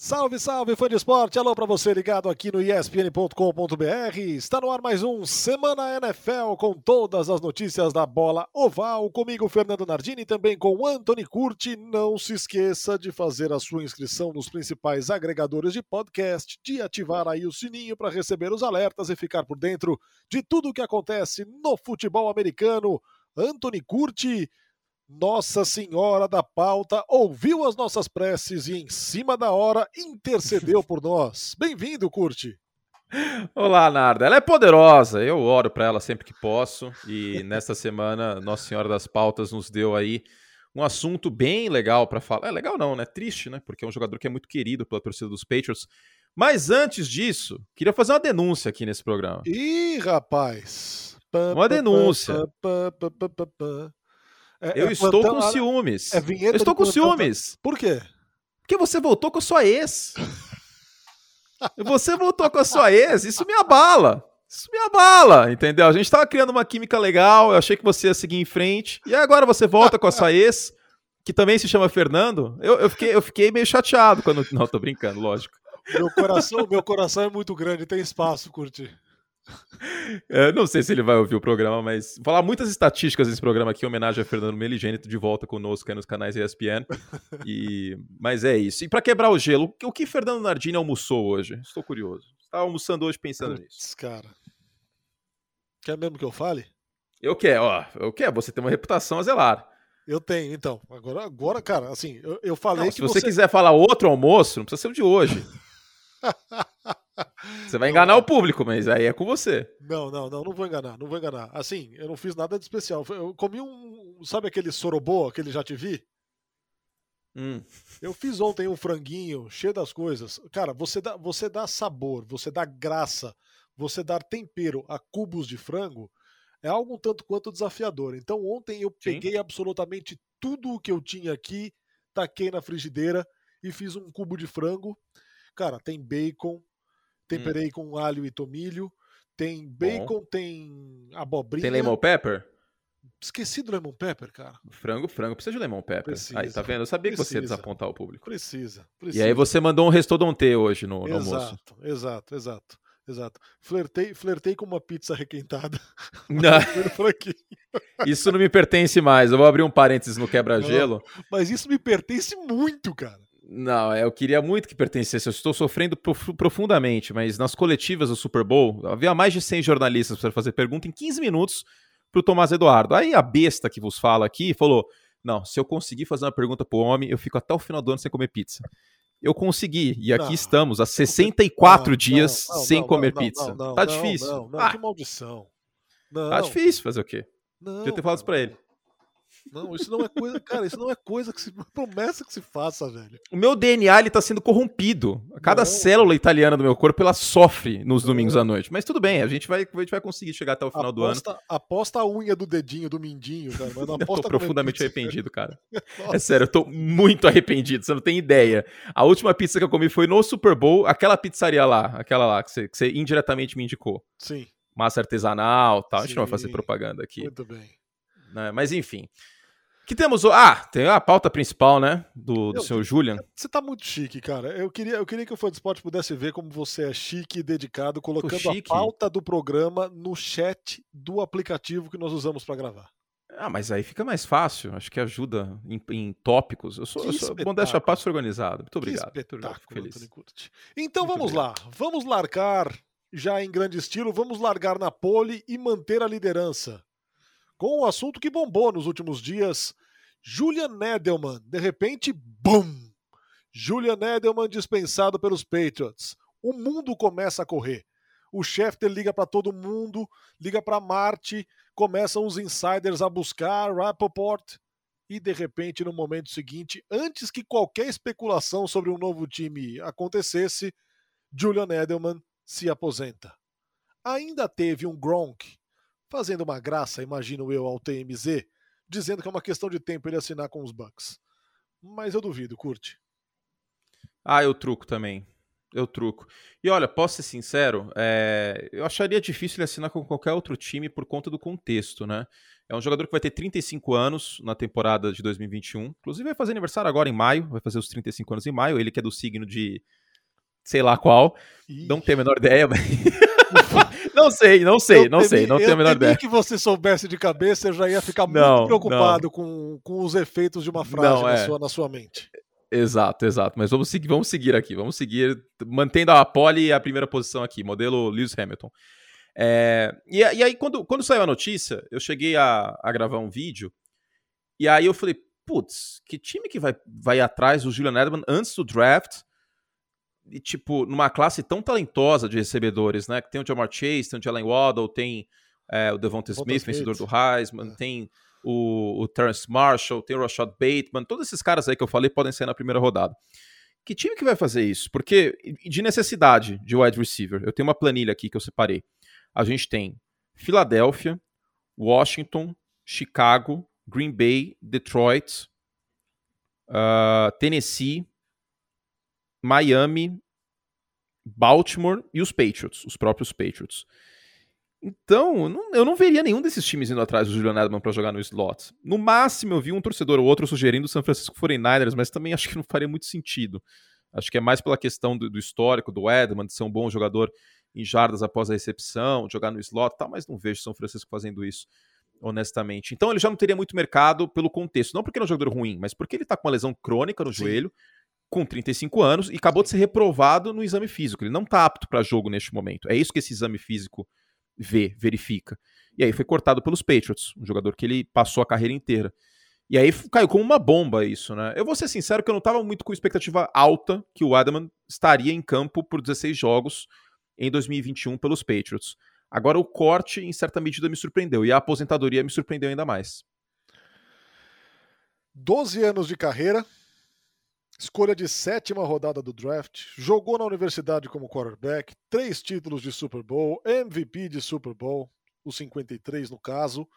Salve, salve, fã de esporte! Alô para você ligado aqui no ESPN.com.br. Está no ar mais um Semana NFL com todas as notícias da bola oval. Comigo, Fernando Nardini, também com Anthony Curti. Não se esqueça de fazer a sua inscrição nos principais agregadores de podcast, de ativar aí o sininho para receber os alertas e ficar por dentro de tudo o que acontece no futebol americano. Anthony Curti. Nossa Senhora da Pauta ouviu as nossas preces e, em cima da hora, intercedeu por nós. Bem-vindo, Curte. Olá, Narda. Ela é poderosa. Eu oro para ela sempre que posso. E nesta semana, Nossa Senhora das Pautas nos deu aí um assunto bem legal para falar. É legal não, né? Triste, né? Porque é um jogador que é muito querido pela torcida dos Patriots. Mas antes disso, queria fazer uma denúncia aqui nesse programa. Ih, rapaz. Uma denúncia. É, eu é estou plantão, com ciúmes. É eu estou com ciúmes. Por quê? Porque você voltou com a sua ex. você voltou com a sua ex, isso me abala. Isso me abala, entendeu? A gente tava criando uma química legal, eu achei que você ia seguir em frente. E agora você volta com a sua ex, que também se chama Fernando. Eu, eu, fiquei, eu fiquei meio chateado quando. Não, tô brincando, lógico. Meu coração, meu coração é muito grande, tem espaço, curtir. Eu não sei se ele vai ouvir o programa, mas vou falar muitas estatísticas nesse programa aqui, em homenagem a Fernando Meligênito de volta conosco aí nos canais ESPN. E... Mas é isso. E para quebrar o gelo, o que Fernando Nardini almoçou hoje? Estou curioso. Estava almoçando hoje pensando Puts, nisso. cara. Quer mesmo que eu fale? Eu quero, ó. Eu quero. Você tem uma reputação a zelar. Eu tenho, então. Agora, agora cara, assim, eu, eu falei não, que. Se você, você quiser falar outro almoço, não precisa ser o de hoje. Você vai enganar o público, mas aí é com você. Não, não, não, não vou enganar, não vou enganar. Assim, eu não fiz nada de especial. Eu comi um. Sabe aquele sorobô, aquele já te vi? Hum. Eu fiz ontem um franguinho cheio das coisas. Cara, você dá, você dá sabor, você dá graça, você dar tempero a cubos de frango é algo um tanto quanto desafiador. Então ontem eu Sim. peguei absolutamente tudo o que eu tinha aqui, taquei na frigideira e fiz um cubo de frango. Cara, tem bacon, temperei hum. com alho e tomilho, tem bacon, Bom. tem abobrinha. Tem lemon pepper? Esqueci do lemon pepper, cara. Frango, frango, precisa de lemon pepper. Precisa, aí, tá vendo? Eu sabia precisa, que você ia desapontar o público. Precisa, precisa. E aí você mandou um restodonte hoje no, no exato, almoço. Exato, exato. Exato. Flertei, flertei com uma pizza requentada. Não. isso não me pertence mais. Eu vou abrir um parênteses no quebra-gelo. Mas isso me pertence muito, cara. Não, é, eu queria muito que pertencesse. Eu estou sofrendo profundamente, mas nas coletivas do Super Bowl, havia mais de 100 jornalistas para fazer pergunta em 15 minutos para o Tomás Eduardo. Aí a besta que vos fala aqui falou: Não, se eu conseguir fazer uma pergunta para o homem, eu fico até o final do ano sem comer pizza. Eu consegui, e aqui não, estamos há 64 não, dias não, sem comer pizza. tá difícil. Não, não, ah, que maldição. Tá difícil fazer o quê? Não, Podia ter falado isso pra ele. Não, isso não é coisa, cara, isso não é coisa que se promessa que se faça, velho. O meu DNA ele tá sendo corrompido. Cada não. célula italiana do meu corpo ela sofre nos domingos à noite. Mas tudo bem, a gente vai, a gente vai conseguir chegar até o final aposta, do ano. Aposta a unha do dedinho, do mindinho, cara. Mas não aposta eu tô profundamente arrependido, cara. é sério, eu tô muito arrependido, você não tem ideia. A última pizza que eu comi foi no Super Bowl, aquela pizzaria lá, aquela lá que você, que você indiretamente me indicou. Sim. Massa artesanal tal. Sim. A gente não vai fazer propaganda aqui. Muito bem. Né? Mas enfim que temos? Ah, tem a pauta principal, né? Do, do senhor Julian. Você tá muito chique, cara. Eu queria, eu queria que o Fã de Esporte pudesse ver como você é chique e dedicado, colocando chique. a pauta do programa no chat do aplicativo que nós usamos para gravar. Ah, mas aí fica mais fácil. Acho que ajuda em, em tópicos. Eu sou, eu sou modéstia parte organizado. Muito obrigado. Que espetáculo, feliz. Então Muito vamos obrigado. lá. Vamos largar já em grande estilo. Vamos largar na pole e manter a liderança com o assunto que bombou nos últimos dias. Julian Edelman, de repente, BUM! Julian Edelman dispensado pelos Patriots. O mundo começa a correr. O Schefter liga para todo mundo, liga para Marte, começam os insiders a buscar Rappaport. E de repente, no momento seguinte, antes que qualquer especulação sobre um novo time acontecesse, Julian Edelman se aposenta. Ainda teve um Gronk fazendo uma graça, imagino eu, ao TMZ, dizendo que é uma questão de tempo ele assinar com os Bucks. Mas eu duvido, curte. Ah, eu truco também. Eu truco. E olha, posso ser sincero, é... eu acharia difícil ele assinar com qualquer outro time por conta do contexto, né? É um jogador que vai ter 35 anos na temporada de 2021. Inclusive vai fazer aniversário agora em maio, vai fazer os 35 anos em maio. Ele que é do signo de sei lá qual. Ixi. Não tenho a menor ideia, mas... não sei, não sei, não sei, não tenho a menor ideia. que você soubesse de cabeça, eu já ia ficar não, muito preocupado com, com os efeitos de uma frase não, na, é. sua, na sua mente. Exato, exato. Mas vamos seguir, vamos seguir aqui. Vamos seguir mantendo a pole a primeira posição aqui, modelo Lewis Hamilton. É, e, e, aí, quando, quando saiu a notícia, eu cheguei a, a gravar um vídeo, e aí eu falei, putz, que time que vai, vai atrás do Julian Edelman antes do draft? E, tipo, numa classe tão talentosa de recebedores, né? Que tem o Jamar Chase, tem o Jalen Waddle, tem é, o Devonta Smith, vencedor do Heisman, é. tem o, o Terrence Marshall, tem o Rashad Bateman, todos esses caras aí que eu falei podem sair na primeira rodada. Que time que vai fazer isso? Porque de necessidade de wide receiver, eu tenho uma planilha aqui que eu separei. A gente tem Filadélfia, Washington, Chicago, Green Bay, Detroit, uh, Tennessee, Miami, Baltimore e os Patriots, os próprios Patriots. Então, eu não, eu não, veria nenhum desses times indo atrás do Julian Edelman para jogar no slot. No máximo, eu vi um torcedor ou outro sugerindo o San Francisco 49ers, mas também acho que não faria muito sentido. Acho que é mais pela questão do, do histórico do Edelman, de ser um bom jogador em jardas após a recepção, jogar no slot tal, mas não vejo São Francisco fazendo isso, honestamente. Então, ele já não teria muito mercado pelo contexto. Não porque ele é um jogador ruim, mas porque ele está com uma lesão crônica no Sim. joelho, com 35 anos, e acabou de ser reprovado no exame físico. Ele não está apto para jogo neste momento. É isso que esse exame físico vê, verifica. E aí foi cortado pelos Patriots, um jogador que ele passou a carreira inteira. E aí caiu como uma bomba isso, né? Eu vou ser sincero que eu não estava muito com expectativa alta que o Adams estaria em campo por 16 jogos em 2021 pelos Patriots. Agora o corte, em certa medida, me surpreendeu. E a aposentadoria me surpreendeu ainda mais. 12 anos de carreira, Escolha de sétima rodada do draft, jogou na universidade como quarterback, três títulos de Super Bowl, MVP de Super Bowl, os 53 no caso,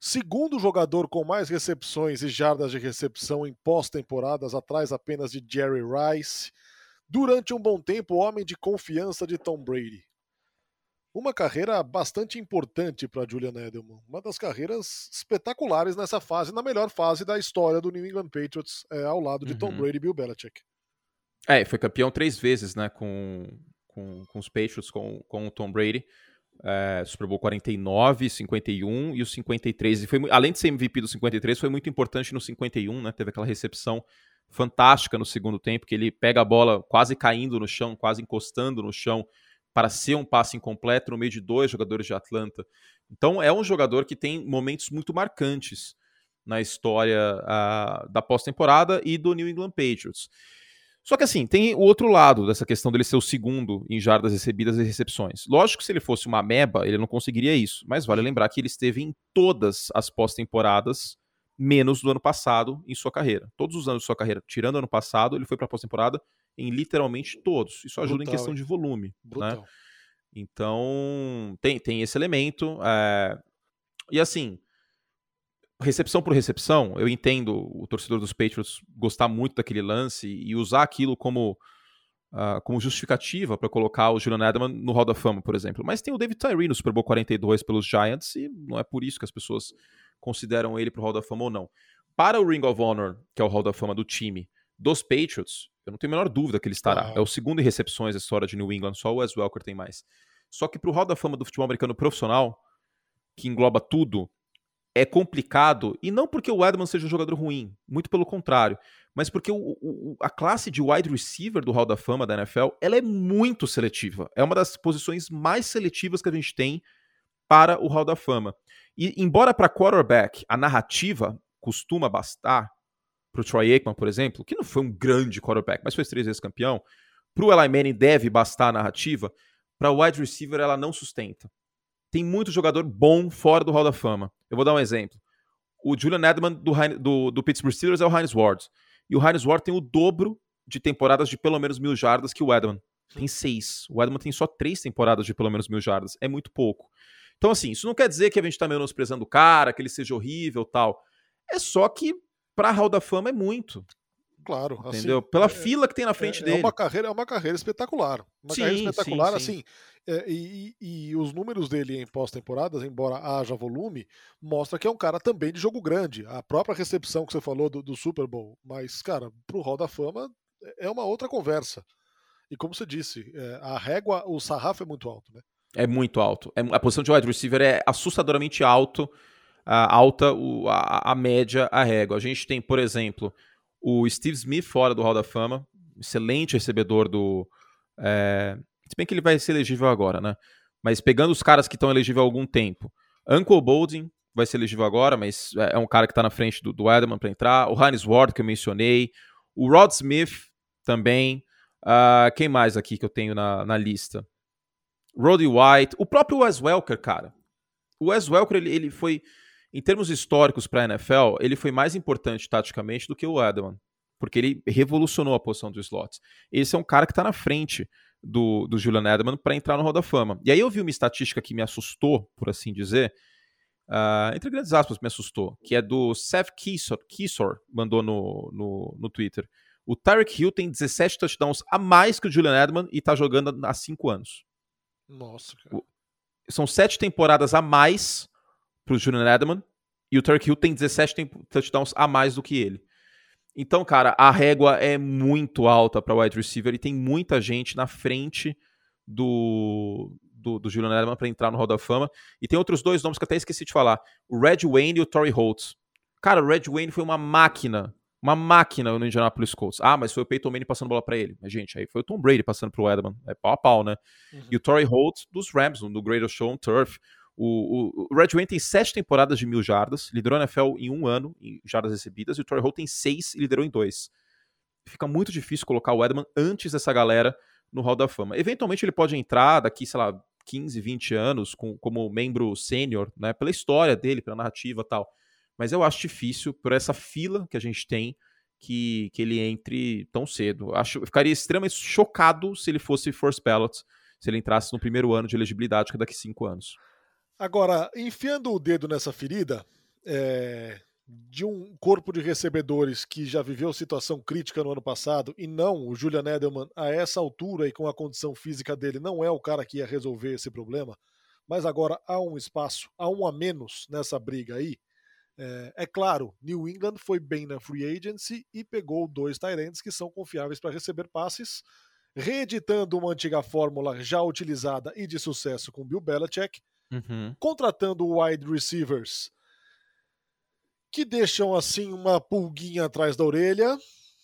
segundo jogador com mais recepções e jardas de recepção em pós-temporadas, atrás apenas de Jerry Rice. Durante um bom tempo, homem de confiança de Tom Brady uma carreira bastante importante para Julian Edelman. Uma das carreiras espetaculares nessa fase, na melhor fase da história do New England Patriots, é, ao lado de uhum. Tom Brady e Bill Belichick. É, foi campeão três vezes, né, com, com, com os Patriots, com, com o Tom Brady. É, Super Bowl 49, 51 e o 53. E foi, além de ser MVP do 53, foi muito importante no 51, né? Teve aquela recepção fantástica no segundo tempo, que ele pega a bola quase caindo no chão, quase encostando no chão para ser um passe incompleto no meio de dois jogadores de Atlanta. Então é um jogador que tem momentos muito marcantes na história uh, da pós-temporada e do New England Patriots. Só que assim, tem o outro lado dessa questão dele ser o segundo em jardas recebidas e recepções. Lógico que se ele fosse uma meba, ele não conseguiria isso, mas vale lembrar que ele esteve em todas as pós-temporadas, menos do ano passado em sua carreira. Todos os anos de sua carreira, tirando o ano passado, ele foi para a pós-temporada em literalmente todos. Isso ajuda Brutal, em questão de volume. Brutal. Né? Então, tem, tem esse elemento. É... E assim, recepção por recepção, eu entendo o torcedor dos Patriots gostar muito daquele lance e usar aquilo como, uh, como justificativa para colocar o Julian Edelman no Hall da Fama, por exemplo. Mas tem o David Tyree no Super Bowl 42 pelos Giants e não é por isso que as pessoas consideram ele para o Hall da Fama ou não. Para o Ring of Honor, que é o Hall da Fama do time dos Patriots, eu não tenho a menor dúvida que ele estará. É o segundo em recepções da história de New England, só o Wes Welker tem mais. Só que para o Hall da Fama do futebol americano profissional, que engloba tudo, é complicado, e não porque o Edmonds seja um jogador ruim, muito pelo contrário, mas porque o, o, a classe de wide receiver do Hall da Fama da NFL, ela é muito seletiva. É uma das posições mais seletivas que a gente tem para o Hall da Fama. E embora para quarterback a narrativa costuma bastar, para o Troy Aikman, por exemplo, que não foi um grande quarterback, mas foi três vezes campeão, para o Eli Manning deve bastar a narrativa, para o wide receiver ela não sustenta. Tem muito jogador bom fora do Hall da Fama. Eu vou dar um exemplo. O Julian Edelman do, do, do Pittsburgh Steelers é o Heinz Ward. E o Heinz Ward tem o dobro de temporadas de pelo menos mil jardas que o Edelman. Tem seis. O Edelman tem só três temporadas de pelo menos mil jardas. É muito pouco. Então, assim, isso não quer dizer que a gente está menosprezando o cara, que ele seja horrível tal. É só que para Hall da Fama é muito. Claro, entendeu? Assim, Pela é, fila que tem na é, frente é, dele. É uma carreira, é uma carreira espetacular. Uma sim, carreira espetacular, sim, sim. assim. É, e, e, os números dele em pós-temporadas, embora haja volume, mostra que é um cara também de jogo grande. A própria recepção que você falou do, do Super Bowl, mas, cara, pro Hall da Fama é uma outra conversa. E como você disse, é, a régua, o sarrafo é muito alto, né? É muito alto. É, a posição de wide receiver é assustadoramente alto, alta o, a, a média, a régua. A gente tem, por exemplo, o Steve Smith fora do Hall da Fama, excelente recebedor do. É, se bem que ele vai ser elegível agora, né? Mas pegando os caras que estão elegíveis há algum tempo. Uncle Bolding vai ser elegível agora, mas é, é um cara que está na frente do, do Edelman para entrar. O Hannes Ward, que eu mencionei. O Rod Smith também. Uh, quem mais aqui que eu tenho na, na lista? Roddy White. O próprio Wes Welker, cara. O Wes Welker, ele, ele foi em termos históricos para a NFL, ele foi mais importante taticamente do que o Edelman, porque ele revolucionou a posição dos slots. Esse é um cara que está na frente do, do Julian Edelman para entrar no Hall da Fama. E aí eu vi uma estatística que me assustou, por assim dizer, uh, entre grandes aspas, me assustou, que é do Seth Kisor, Kisor mandou no, no, no Twitter. O Tyreek Hill tem 17 touchdowns a mais que o Julian Edelman e está jogando há 5 anos. Nossa, cara. São sete temporadas a mais pro Julian Edelman, e o Turk Hill tem 17 touchdowns a mais do que ele. Então, cara, a régua é muito alta para wide receiver e tem muita gente na frente do, do, do Julian Edelman para entrar no Hall da Fama. E tem outros dois nomes que até esqueci de falar: o Red Wayne e o Torrey Holtz. Cara, o Red Wayne foi uma máquina, uma máquina no Indianapolis Colts. Ah, mas foi o Peyton Manning passando bola para ele. Mas, gente, aí foi o Tom Brady passando pro Edelman. É pau a pau, né? Uhum. E o Torrey Holtz dos Rams, no Greatest Show on Turf. O, o, o Red Wayne tem sete temporadas de mil jardas, liderou a NFL em um ano em jardas recebidas, e o Troy Hall tem seis e liderou em dois. Fica muito difícil colocar o Edman antes dessa galera no Hall da Fama. Eventualmente ele pode entrar daqui, sei lá, 15, 20 anos com, como membro sênior, né, pela história dele, pela narrativa tal. Mas eu acho difícil, por essa fila que a gente tem, que, que ele entre tão cedo. Acho, ficaria extremamente chocado se ele fosse first ballot, se ele entrasse no primeiro ano de elegibilidade, que é daqui cinco anos. Agora, enfiando o dedo nessa ferida é, de um corpo de recebedores que já viveu situação crítica no ano passado e não o Julian Edelman a essa altura e com a condição física dele não é o cara que ia resolver esse problema, mas agora há um espaço, há um a menos nessa briga aí. É, é claro, New England foi bem na free agency e pegou dois Tyrants que são confiáveis para receber passes, reeditando uma antiga fórmula já utilizada e de sucesso com Bill Belichick uhum. contratando wide receivers que deixam assim uma pulguinha atrás da orelha.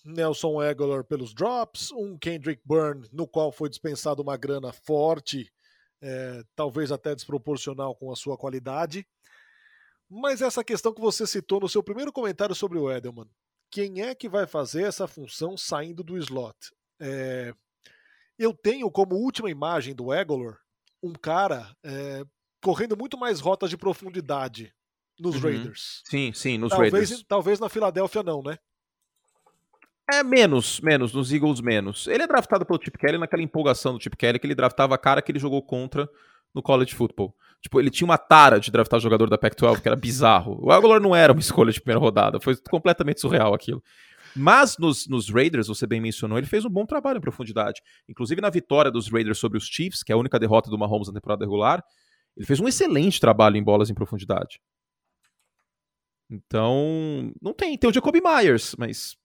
Nelson Aguilar pelos drops, um Kendrick Byrne no qual foi dispensado uma grana forte, é, talvez até desproporcional com a sua qualidade. Mas essa questão que você citou no seu primeiro comentário sobre o Edelman, quem é que vai fazer essa função saindo do slot? É, eu tenho como última imagem do Aguilar um cara é, correndo muito mais rotas de profundidade nos uhum. Raiders. Sim, sim, nos talvez, Raiders. Talvez na Filadélfia não, né? É menos, menos, nos Eagles menos. Ele é draftado pelo Chip Kelly naquela empolgação do Chip Kelly que ele draftava a cara que ele jogou contra no college football. Tipo, ele tinha uma tara de draftar jogador da Pac-12 que era bizarro. O Aguilar não era uma escolha de primeira rodada, foi completamente surreal aquilo. Mas nos, nos, Raiders, você bem mencionou, ele fez um bom trabalho em profundidade. Inclusive na vitória dos Raiders sobre os Chiefs, que é a única derrota do Mahomes na temporada regular, ele fez um excelente trabalho em bolas em profundidade. Então, não tem. Tem o Jacoby Myers, mas.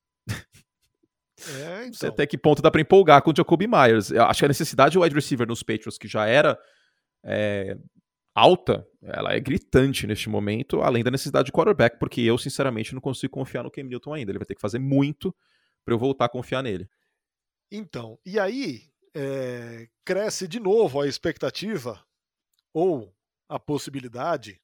É, então. Até que ponto dá para empolgar com o Jacoby Myers? Eu acho que a necessidade de wide receiver nos Patriots, que já era é, alta, ela é gritante neste momento, além da necessidade de quarterback, porque eu, sinceramente, não consigo confiar no Cam Newton ainda. Ele vai ter que fazer muito para eu voltar a confiar nele. Então, e aí é, cresce de novo a expectativa ou a possibilidade,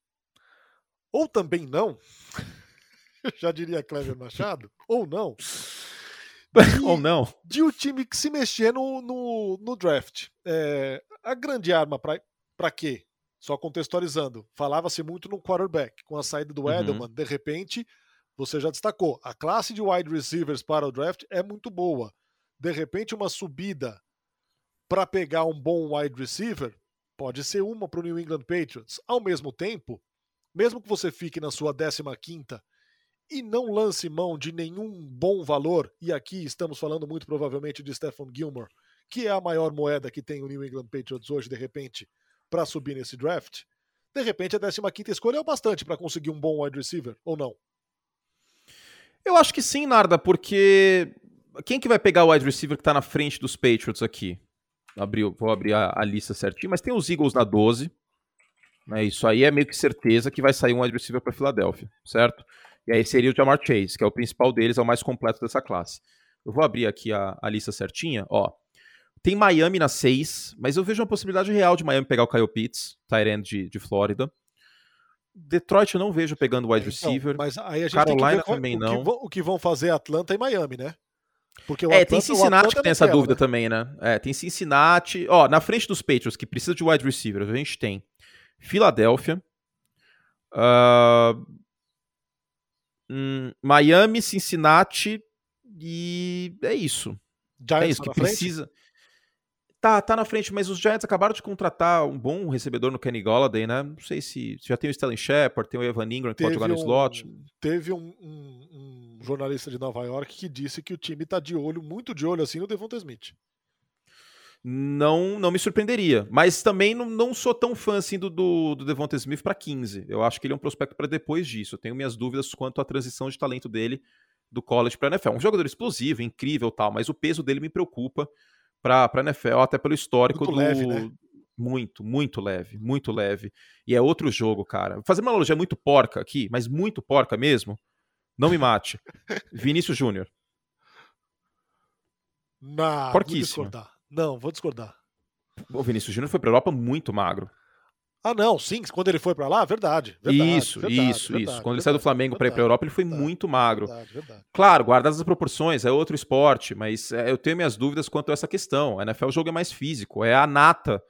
ou também não, já diria Cleber Machado, ou não, de, ou não, de o time que se mexer no, no, no draft. É, a grande arma para quê? Só contextualizando, falava-se muito no quarterback. Com a saída do uhum. Edelman, de repente, você já destacou, a classe de wide receivers para o draft é muito boa. De repente, uma subida para pegar um bom wide receiver pode ser uma para o New England Patriots. Ao mesmo tempo, mesmo que você fique na sua 15 e não lance mão de nenhum bom valor, e aqui estamos falando muito provavelmente de Stephen Gilmore, que é a maior moeda que tem o New England Patriots hoje, de repente, para subir nesse draft, de repente a 15 escolha é o bastante para conseguir um bom wide receiver, ou não? Eu acho que sim, Narda, porque quem que vai pegar o wide receiver que está na frente dos Patriots aqui? Abriu, vou abrir a, a, lista certinho, mas tem os Eagles na 12. Né, isso aí é meio que certeza que vai sair um wide receiver para Filadélfia, certo? E aí seria o Jamar Chase, que é o principal deles, é o mais completo dessa classe. Eu vou abrir aqui a, a lista certinha, ó. Tem Miami na 6, mas eu vejo uma possibilidade real de Miami pegar o Kyle Pitts, Tyrant de, de Flórida. Detroit eu não vejo pegando wide então, receiver. Então, mas aí a gente Carolina também o não. Que vão, o que vão fazer Atlanta e Miami, né? Porque o é, Atlanta, tem Cincinnati que tem essa dúvida né? também, né? É, tem Cincinnati. Ó, na frente dos Patriots, que precisa de wide receiver, a gente tem Filadélfia, uh, hum, Miami, Cincinnati e é isso. Giants é isso que precisa. Tá, tá na frente, mas os Giants acabaram de contratar um bom recebedor no Kenny Golladay, né? Não sei se, se já tem o Sterling Shepard, tem o Evan Ingram que teve pode jogar no um, slot. Teve um, um, um, jornalista de Nova York que disse que o time tá de olho, muito de olho assim no Devonta Smith. Não, não me surpreenderia, mas também não, não sou tão fã assim do, do, do Devonta Smith para 15. Eu acho que ele é um prospecto para depois disso. Eu tenho minhas dúvidas quanto à transição de talento dele do college para NFL. Um jogador explosivo, incrível, tal, mas o peso dele me preocupa para a NFL, até pelo histórico muito do. Leve, né? Muito, muito leve, muito leve. E é outro jogo, cara. Fazer uma analogia muito porca aqui, mas muito porca mesmo. Não me mate. Vinícius Júnior. Não, vou discordar. Não, vou discordar. O Vinícius Júnior foi para Europa muito magro. Ah, não, sim, quando ele foi para lá, verdade, verdade. Isso, verdade, isso, verdade, isso. Quando ele saiu do Flamengo para ir para Europa, ele foi muito magro. Claro, guardadas as proporções, é outro esporte, mas é, eu tenho minhas dúvidas quanto a essa questão. A NFL o jogo é mais físico, é a nata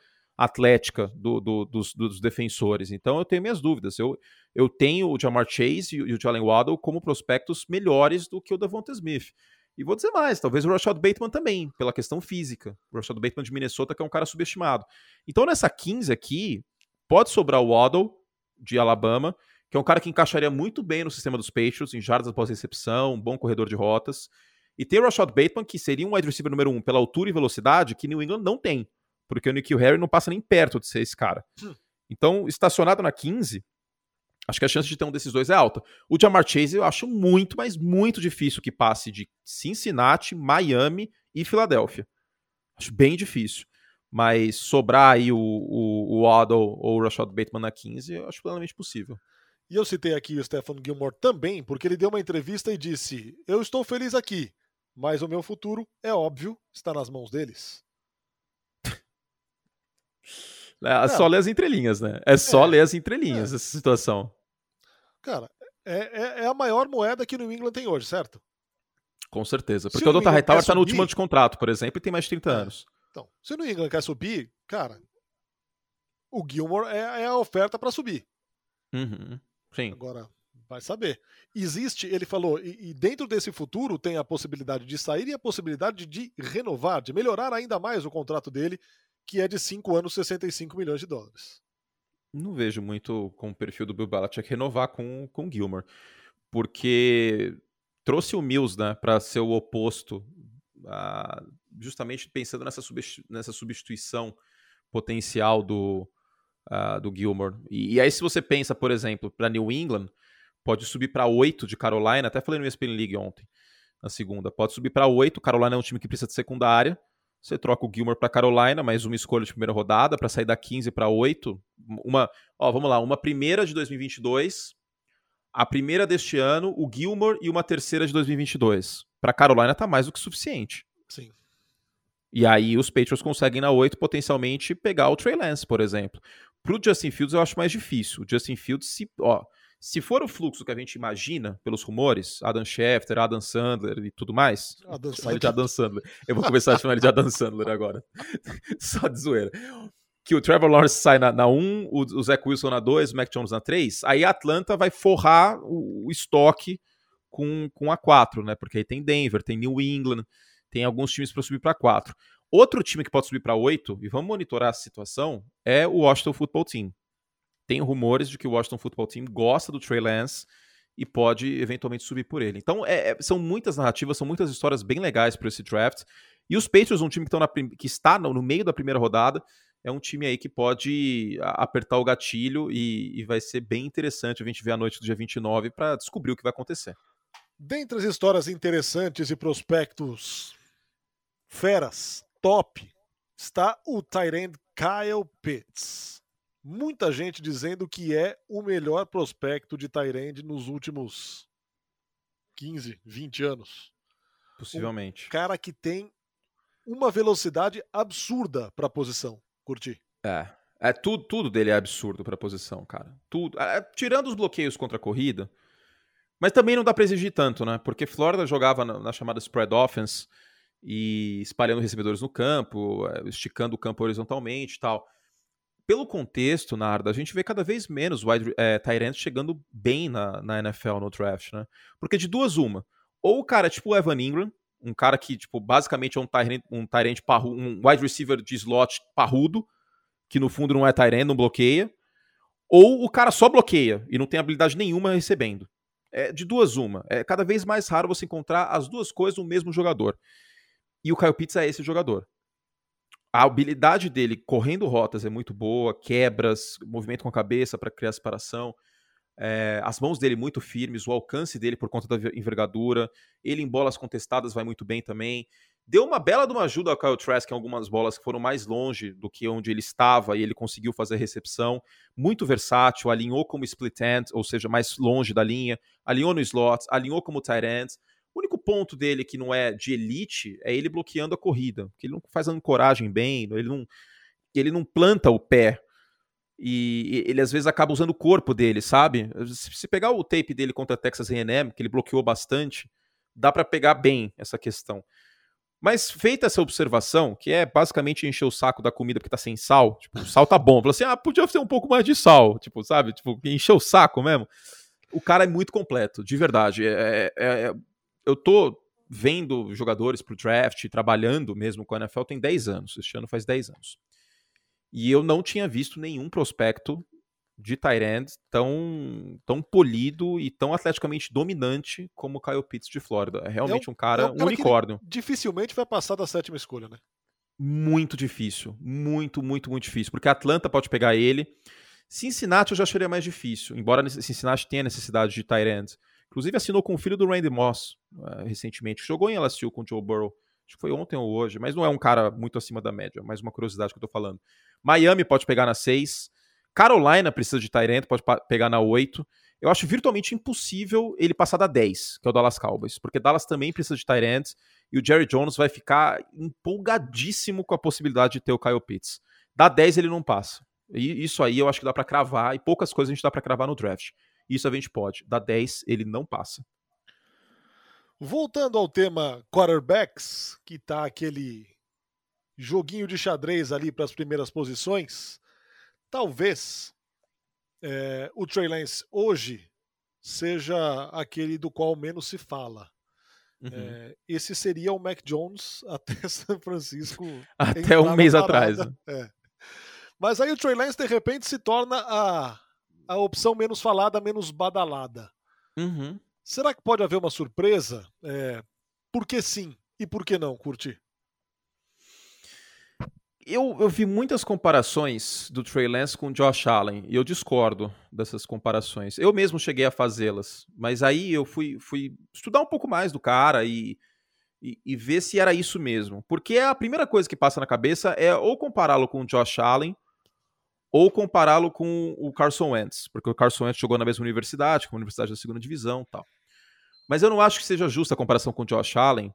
atlética do, do, dos, dos, defensores. Então eu tenho minhas dúvidas. Eu, eu tenho o Jamar Chase e o Jalen Waddle como prospectos melhores do que o Devonta Smith. E vou dizer mais, talvez o Rashad Bateman também, pela questão física. O Rashad Bateman de Minnesota, que é um cara subestimado. Então, nessa 15 aqui, Pode sobrar o Waddle, de Alabama, que é um cara que encaixaria muito bem no sistema dos Patriots, em jardas após recepção, um bom corredor de rotas. E tem o Rashad Bateman, que seria um wide receiver número um pela altura e velocidade, que New England não tem, porque o Nikhil Harry não passa nem perto de ser esse cara. Hum. Então, estacionado na 15, acho que a chance de ter um desses dois é alta. O Jamar Chase eu acho muito, mas muito difícil que passe de Cincinnati, Miami e Filadélfia. Acho bem difícil. Mas sobrar aí o, o, o Waddle ou o Rashad Bateman na 15, eu acho plenamente possível. E eu citei aqui o Stephen Gilmore também, porque ele deu uma entrevista e disse: Eu estou feliz aqui, mas o meu futuro, é óbvio, está nas mãos deles. É, só ler as entrelinhas, né? É só é, ler as entrelinhas é. essa situação. Cara, é, é, é, a maior moeda que o New England tem hoje, certo? Com certeza. Porque o Dota Hightower está no último ano de contrato, por exemplo, e tem mais de 30 é. anos. Então, se o New England quer subir, cara, o Gilmore é, é a oferta para subir. Uhum. Sim. Agora, vai saber. Existe, ele falou, e, e, dentro desse futuro tem a possibilidade de sair e a possibilidade de renovar, de melhorar ainda mais o contrato dele, que é de 5 anos, 65 milhões de dólares. Não vejo muito com o perfil do Bill Belichick renovar com, o Gilmore, porque trouxe o Mills né, para ser o oposto a, justamente pensando nessa, nessa substituição potencial do, do Gilmore. E, e, aí, se você pensa, por exemplo, para New England, pode subir para 8 de Carolina, até falei no ESPN League ontem, na segunda, pode subir para 8. Carolina é um time que precisa de secundária. Você troca o Gilmore para Carolina, mais uma escolha de primeira rodada para sair da 15 para 8. Uma, ó, vamos lá, uma primeira de 2022, a primeira deste ano, o Gilmore e uma terceira de 2022. Para Carolina tá mais do que suficiente. Sim. E aí os Patriots conseguem na 8 potencialmente pegar o Trey Lance, por exemplo. Pro Justin Fields eu acho mais difícil. O Justin Fields, se, ó, se for o fluxo que a gente imagina pelos rumores, Adam Schefter, Adam Sandler e tudo mais. Adam, de Adam Sandler. Eu vou começar a chamar ele de Adam Sandler agora. Só de zoeira. Que o Trevor Lawrence sai na, na 1, o, o Zach Wilson na 2, o Mac Jones na 3. Aí a Atlanta vai forrar o, o estoque com, com a 4, né? Porque aí tem Denver, tem New England tem alguns times para subir para 4. Outro time que pode subir para 8, e vamos monitorar a situação, é o Washington Football Team. Tem rumores de que o Washington Football Team gosta do Trey Lance e pode eventualmente subir por ele. Então, é, é são muitas narrativas, são muitas histórias bem legais para esse draft. E os Patriots, um time que, na, que está no, meio da primeira rodada, é um time aí que pode apertar o gatilho e, e vai ser bem interessante a gente ver a noite do dia 29 para descobrir o que vai acontecer. Dentre as histórias interessantes e prospectos feras, top, está o Tyrant Kyle Pitts. Muita gente dizendo que é o melhor prospecto de Tyrande nos últimos 15, 20 anos. Possivelmente. Um cara que tem uma velocidade absurda para a posição. Curti. É. É, tudo, tudo dele é absurdo para a posição, cara. Tudo. É, tirando os bloqueios contra a corrida, mas também não dá para exigir tanto, né? Porque Florida jogava na, na, chamada spread offense e espalhando recebedores no campo, é, esticando o campo horizontalmente e tal. Pelo contexto, Narda, a gente vê cada vez menos wide é, Tyrants chegando bem na, na NFL no draft, né? Porque de duas, uma. Ou o cara é tipo o Evan Ingram, um cara que, tipo, basicamente é um Tyrant, um Tyrant parrudo, um wide receiver de slot parrudo, que no fundo não é Tyrant, não bloqueia. Ou o cara só bloqueia e não tem habilidade nenhuma recebendo. É de duas uma. É cada vez mais raro você encontrar as duas coisas no mesmo jogador. E o Kyle Pitts é esse jogador. A habilidade dele correndo rotas é muito boa, quebras, movimento com a cabeça para criar separação. É, as mãos dele muito firmes, o alcance dele por conta da envergadura. Ele em bolas contestadas vai muito bem também. Deu uma bela de uma ajuda ao Kyle Trask em algumas bolas que foram mais longe do que onde ele estava e ele conseguiu fazer recepção. Muito versátil, alinhou como split end, ou seja, mais longe da linha, alinhou no slot, alinhou como tight end. O único ponto dele que não é de elite é ele bloqueando a corrida, porque ele não faz a ancoragem bem, ele não, ele não planta o pé. E ele às vezes acaba usando o corpo dele, sabe? Se pegar o tape dele contra a Texas A&M, que ele bloqueou bastante, dá para pegar bem essa questão. Mas feita essa observação, que é basicamente encher o saco da comida porque tá sem sal, tipo, o sal tá bom. Falou assim, ah, podia ter um pouco mais de sal, tipo, sabe? Tipo, encher o saco mesmo. O cara é muito completo, de verdade. É, é, é, eu tô vendo jogadores pro draft, trabalhando mesmo com a NFL tem 10 anos. Este ano faz 10 anos. E eu não tinha visto nenhum prospecto de Tyrand tão, tão polido e tão atleticamente dominante como o Kyle Pitts de Flórida. É realmente é um, um, cara, é um, cara, unicórnio. dificilmente vai passar da sétima escolha, né? Muito difícil. Muito, muito, muito difícil. Porque a Atlanta pode pegar ele. Cincinnati eu já acharia mais difícil, embora Cincinnati tenha necessidade de Tyrand. Inclusive assinou com o filho do Randy Moss uh, recentemente. Jogou em LSU com o Joe Burrow. Acho que foi ontem ou hoje, mas não é um cara muito acima da média. Mais uma curiosidade que eu tô falando. Miami pode pegar na 6. Carolina precisa de Tyrant, pode pegar na 8. Eu acho virtualmente impossível ele passar da 10, que é o Dallas Cowboys, porque Dallas também precisa de Tyrant e o Jerry Jones vai ficar empolgadíssimo com a possibilidade de ter o Kyle Pitts. Da 10 ele não passa. E isso aí eu acho que dá para cravar, e poucas coisas a gente dá para cravar no draft. Isso a gente pode. Da 10 ele não passa. Voltando ao tema quarterbacks, que tá aquele joguinho de xadrez ali para as primeiras posições, Talvez é, o Trey Lance hoje seja aquele do qual menos se fala. Uhum. É, esse seria o Mac Jones até São Francisco. até um mês atrás. Né? É. Mas aí o Trey Lance de repente se torna a, a opção menos falada, menos badalada. Uhum. Será que pode haver uma surpresa? É, por que sim e por que não, Curti? Eu, eu vi muitas comparações do Trey Lance com o Josh Allen e eu discordo dessas comparações. Eu mesmo cheguei a fazê-las, mas aí eu fui, fui estudar um pouco mais do cara e, e, e, ver se era isso mesmo. Porque a primeira coisa que passa na cabeça é ou compará-lo com o Josh Allen ou compará-lo com o Carson Wentz, porque o Carson Wentz jogou na mesma universidade, com a universidade da segunda divisão tal. Mas eu não acho que seja justa a comparação com o Josh Allen,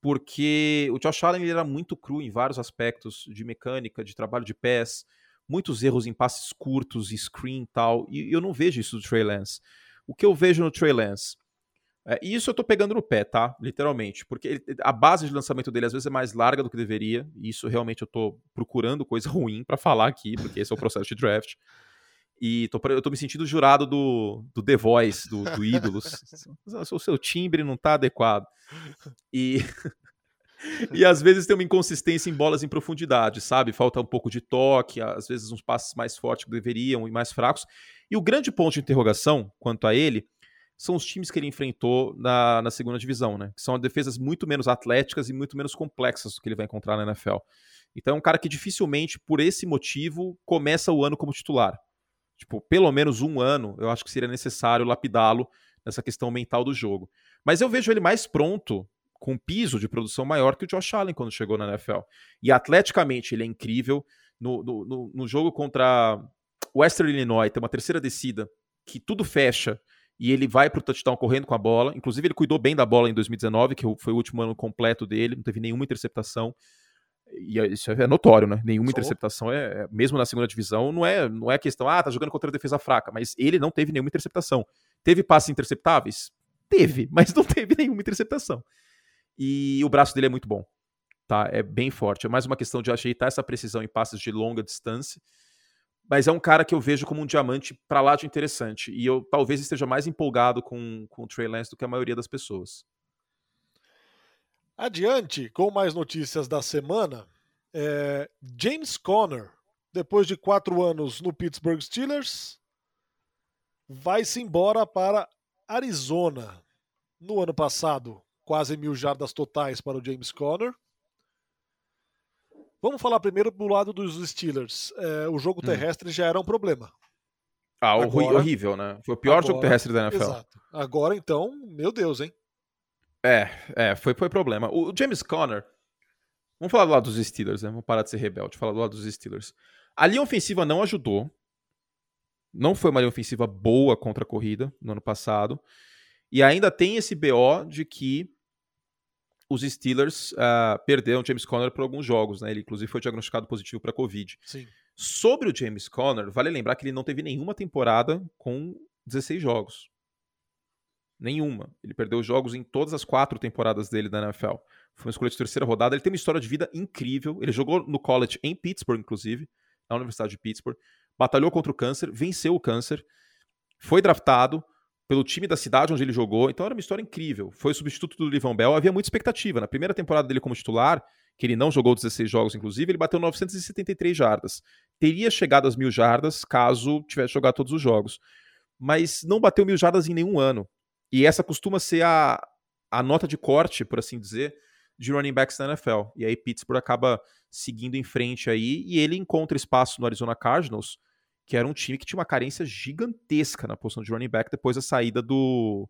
porque o Josh Allen ele era muito cru em vários aspectos de mecânica, de trabalho de pés, muitos erros em passes curtos, screen tal, e eu não vejo isso do Trey Lance. O que eu vejo no Trey Lance, é, e isso eu tô pegando no pé, tá? Literalmente, porque ele, a base de lançamento dele às vezes é mais larga do que deveria, e isso realmente eu tô procurando coisa ruim para falar aqui, porque esse é o processo de draft. E tô, eu tô me sentindo jurado do, do The Voice, do, do Ídolos. o seu timbre não tá adequado. E, e às vezes tem uma inconsistência em bolas em profundidade, sabe? Falta um pouco de toque, às vezes uns passes mais fortes que deveriam e mais fracos. E o grande ponto de interrogação quanto a ele são os times que ele enfrentou na, na segunda divisão, né? Que são defesas muito menos atléticas e muito menos complexas do que ele vai encontrar na NFL. Então é um cara que dificilmente, por esse motivo, começa o ano como titular. Tipo, pelo menos um ano, eu acho que seria necessário lapidá-lo nessa questão mental do jogo. Mas eu vejo ele mais pronto, com piso de produção maior que o Josh Allen quando chegou na NFL. E atleticamente ele é incrível. No, no, no jogo contra Western Illinois, tem uma terceira descida que tudo fecha e ele vai para o touchdown correndo com a bola. Inclusive, ele cuidou bem da bola em 2019, que foi o último ano completo dele, não teve nenhuma interceptação. E é, isso é notório, né? Nenhuma Só. interceptação é, é, mesmo na segunda divisão, não é, não é questão, ah, tá jogando contra a defesa fraca, mas ele não teve nenhuma interceptação. Teve passes interceptáveis? Teve, mas não teve nenhuma interceptação. E o braço dele é muito bom, tá? É bem forte. É mais uma questão de ajeitar essa precisão em passes de longa distância mas é um cara que eu vejo como um diamante para lá de interessante. E eu talvez esteja mais empolgado com, com o Trey Lance do que a maioria das pessoas. Adiante, com mais notícias da semana, é, James Conner, depois de quatro anos no Pittsburgh Steelers, vai-se embora para Arizona. No ano passado, quase mil jardas totais para o James Conner. Vamos falar primeiro do lado dos Steelers. É, o jogo hum. terrestre hum. já era um problema. Ah, agora, horrível, né? Foi o pior agora, jogo terrestre da NFL. Exato. Agora, então, meu Deus, hein? É, é, foi, foi problema. O James Conner. Vamos falar do lado dos Steelers, né? Vamos parar de ser rebelde, falar do lado dos Steelers. A linha ofensiva não ajudou. Não foi uma linha ofensiva boa contra a corrida no ano passado. E ainda tem esse BO de que os Steelers uh, perderam James Conner por alguns jogos, né? Ele inclusive foi diagnosticado positivo para Covid. Sim. Sobre o James Conner, vale lembrar que ele não teve nenhuma temporada com 16 jogos. Nenhuma. Ele perdeu jogos em todas as quatro temporadas dele da NFL. Foi uma escolha de terceira rodada. Ele tem uma história de vida incrível. Ele jogou no college em Pittsburgh, inclusive, na Universidade de Pittsburgh. Batalhou contra o câncer, venceu o câncer, foi draftado, pelo time da cidade onde ele jogou. Então era uma história incrível. Foi substituto do Livão Bell. Havia muita expectativa. Na primeira temporada dele como titular, que ele não jogou 16 jogos, inclusive, ele bateu 973 jardas. Teria chegado às mil jardas caso tivesse jogado todos os jogos. Mas não bateu mil jardas em nenhum ano. E essa costuma ser a, a nota de corte, por assim dizer, de running backs na NFL. E aí Pittsburgh acaba seguindo em frente aí e ele encontra espaço no Arizona Cardinals que era um time que tinha uma carência gigantesca na posição de running back depois da saída do.